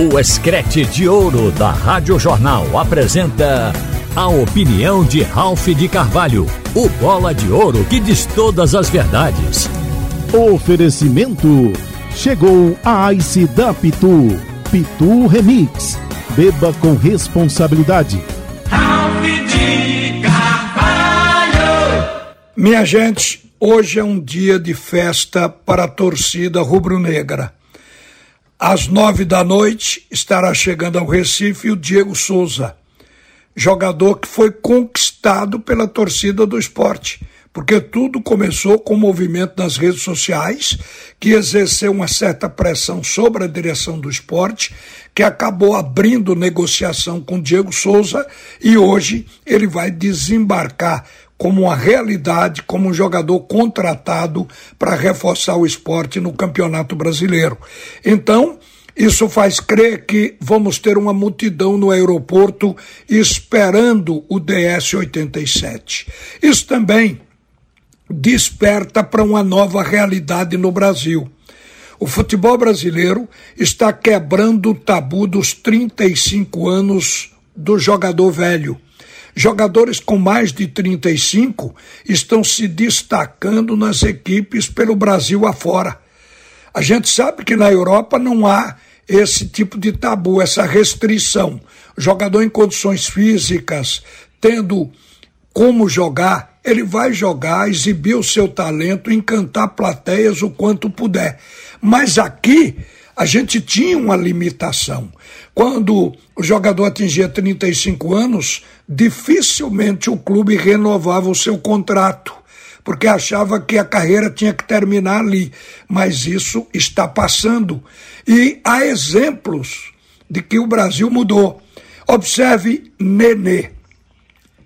O Escrete de Ouro da Rádio Jornal apresenta a opinião de Ralph de Carvalho, o bola de ouro que diz todas as verdades. Oferecimento: chegou a Ice da Pitu, Pitu Remix. Beba com responsabilidade. Ralph de Carvalho. Minha gente, hoje é um dia de festa para a torcida rubro-negra. Às nove da noite estará chegando ao Recife o Diego Souza, jogador que foi conquistado pela torcida do esporte, porque tudo começou com o movimento nas redes sociais, que exerceu uma certa pressão sobre a direção do esporte, que acabou abrindo negociação com Diego Souza e hoje ele vai desembarcar como uma realidade, como um jogador contratado para reforçar o esporte no Campeonato Brasileiro. Então, isso faz crer que vamos ter uma multidão no aeroporto esperando o DS-87. Isso também desperta para uma nova realidade no Brasil. O futebol brasileiro está quebrando o tabu dos 35 anos do jogador velho Jogadores com mais de 35 estão se destacando nas equipes pelo Brasil afora. A gente sabe que na Europa não há esse tipo de tabu, essa restrição. O jogador em condições físicas, tendo como jogar, ele vai jogar, exibir o seu talento, encantar plateias o quanto puder. Mas aqui a gente tinha uma limitação. Quando o jogador atingia 35 anos, dificilmente o clube renovava o seu contrato, porque achava que a carreira tinha que terminar ali. Mas isso está passando. E há exemplos de que o Brasil mudou. Observe Nenê,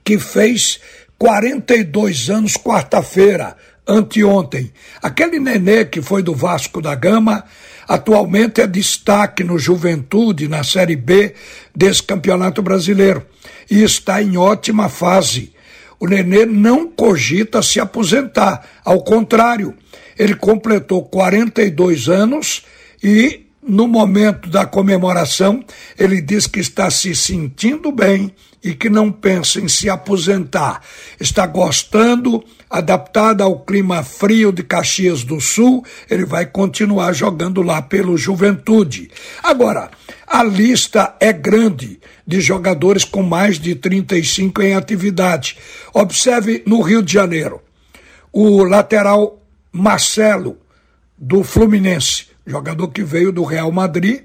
que fez 42 anos quarta-feira, anteontem. Aquele Nenê que foi do Vasco da Gama Atualmente é destaque no Juventude, na Série B desse Campeonato Brasileiro, e está em ótima fase. O Nenê não cogita se aposentar, ao contrário, ele completou 42 anos e no momento da comemoração, ele diz que está se sentindo bem e que não pensa em se aposentar. Está gostando, adaptado ao clima frio de Caxias do Sul, ele vai continuar jogando lá pelo Juventude. Agora, a lista é grande de jogadores com mais de 35 em atividade. Observe no Rio de Janeiro, o lateral Marcelo, do Fluminense jogador que veio do Real Madrid,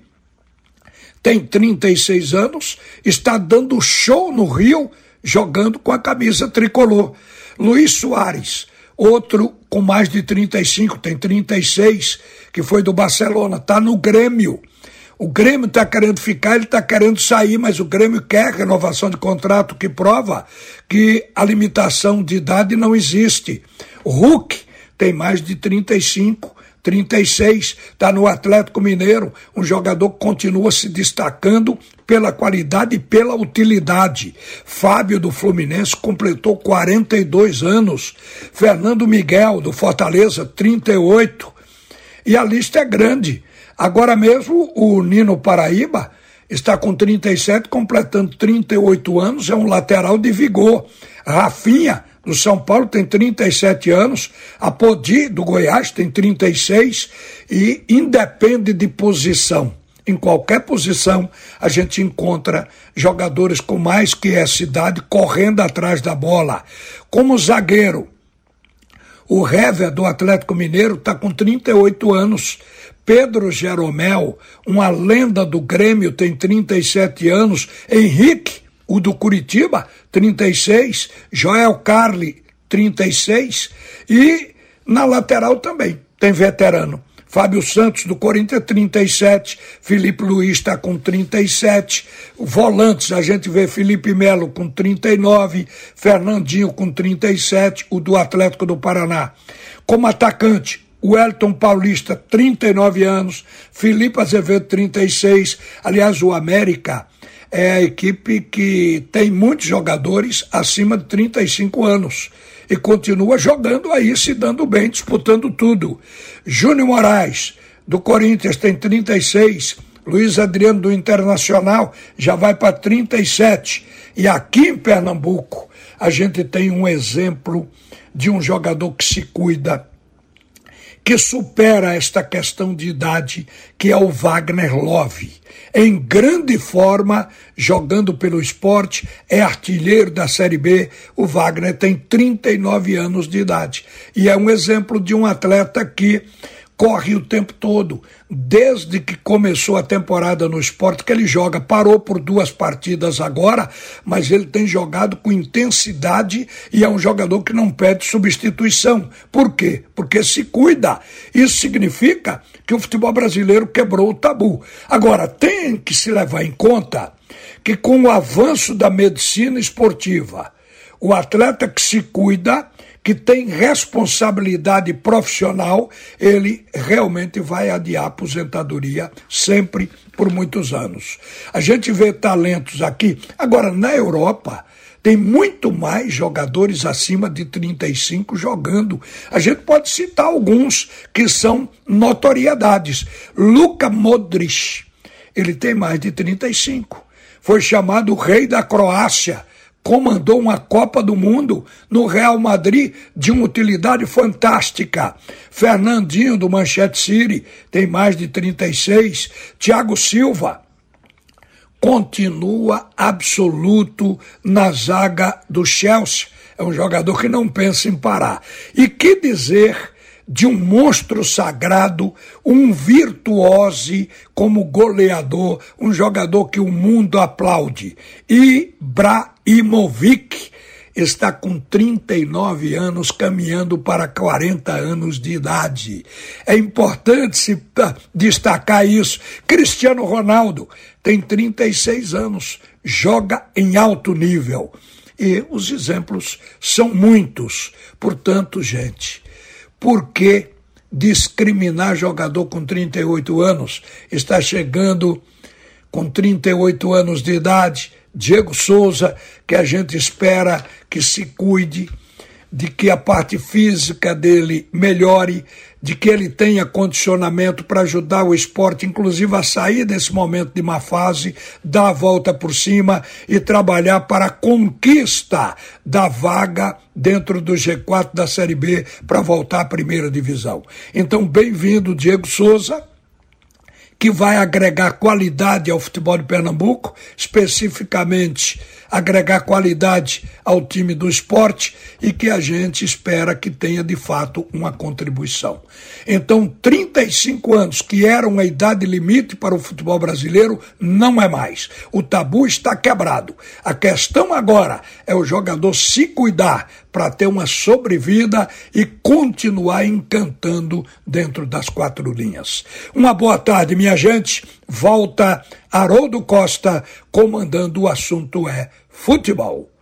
tem 36 anos, está dando show no Rio, jogando com a camisa tricolor. Luiz Soares, outro com mais de 35, tem 36, que foi do Barcelona, está no Grêmio. O Grêmio está querendo ficar, ele está querendo sair, mas o Grêmio quer renovação de contrato, que prova que a limitação de idade não existe. O Hulk tem mais de 35, 36, está no Atlético Mineiro, um jogador que continua se destacando pela qualidade e pela utilidade. Fábio do Fluminense completou 42 anos. Fernando Miguel do Fortaleza, 38. E a lista é grande. Agora mesmo o Nino Paraíba está com 37, completando 38 anos, é um lateral de vigor. Rafinha do São Paulo tem 37 anos, a Podi do Goiás tem 36 e independe de posição. Em qualquer posição, a gente encontra jogadores com mais que essa idade correndo atrás da bola. Como zagueiro, o Hever do Atlético Mineiro está com 38 anos. Pedro Jeromel, uma lenda do Grêmio, tem 37 anos. Henrique o do Curitiba, 36, Joel Carli, 36, e na lateral também tem veterano. Fábio Santos do Corinthians, 37. Felipe Luiz está com 37. Volantes, a gente vê Felipe Melo com 39. Fernandinho com 37. O do Atlético do Paraná. Como atacante, o Elton Paulista, 39 anos. Felipe Azevedo, 36. Aliás, o América é a equipe que tem muitos jogadores acima de 35 anos e continua jogando aí, se dando bem, disputando tudo. Júnior Moraes, do Corinthians, tem 36. Luiz Adriano do Internacional já vai para 37. E aqui em Pernambuco, a gente tem um exemplo de um jogador que se cuida, que supera esta questão de idade, que é o Wagner Love. Em grande forma, jogando pelo esporte, é artilheiro da Série B. O Wagner tem 39 anos de idade. E é um exemplo de um atleta que corre o tempo todo, desde que começou a temporada no esporte, que ele joga. Parou por duas partidas agora, mas ele tem jogado com intensidade e é um jogador que não pede substituição. Por quê? Porque se cuida. Isso significa que o futebol brasileiro quebrou o tabu. Agora, tem que se levar em conta que com o avanço da medicina esportiva, o atleta que se cuida que tem responsabilidade profissional, ele realmente vai adiar a aposentadoria sempre por muitos anos. A gente vê talentos aqui. Agora, na Europa, tem muito mais jogadores acima de 35 jogando. A gente pode citar alguns que são notoriedades. Luka Modric, ele tem mais de 35. Foi chamado o rei da Croácia comandou uma Copa do Mundo no Real Madrid de uma utilidade fantástica. Fernandinho do Manchete City tem mais de 36. Thiago Silva continua absoluto na zaga do Chelsea. É um jogador que não pensa em parar. E que dizer de um monstro sagrado, um virtuose como goleador, um jogador que o mundo aplaude. Ibrahimovic está com 39 anos, caminhando para 40 anos de idade. É importante se destacar isso. Cristiano Ronaldo tem 36 anos, joga em alto nível. E os exemplos são muitos. Portanto, gente, por que discriminar jogador com 38 anos? Está chegando com 38 anos de idade, Diego Souza, que a gente espera que se cuide de que a parte física dele melhore, de que ele tenha condicionamento para ajudar o esporte, inclusive a sair desse momento de má fase, dar a volta por cima e trabalhar para a conquista da vaga dentro do G4 da Série B para voltar à primeira divisão. Então, bem-vindo, Diego Souza que vai agregar qualidade ao futebol de Pernambuco, especificamente agregar qualidade ao time do esporte e que a gente espera que tenha de fato uma contribuição. Então, 35 anos, que era uma idade limite para o futebol brasileiro, não é mais. O tabu está quebrado. A questão agora é o jogador se cuidar para ter uma sobrevida e continuar encantando dentro das quatro linhas. Uma boa tarde, minha gente. Volta Haroldo Costa comandando o assunto é futebol.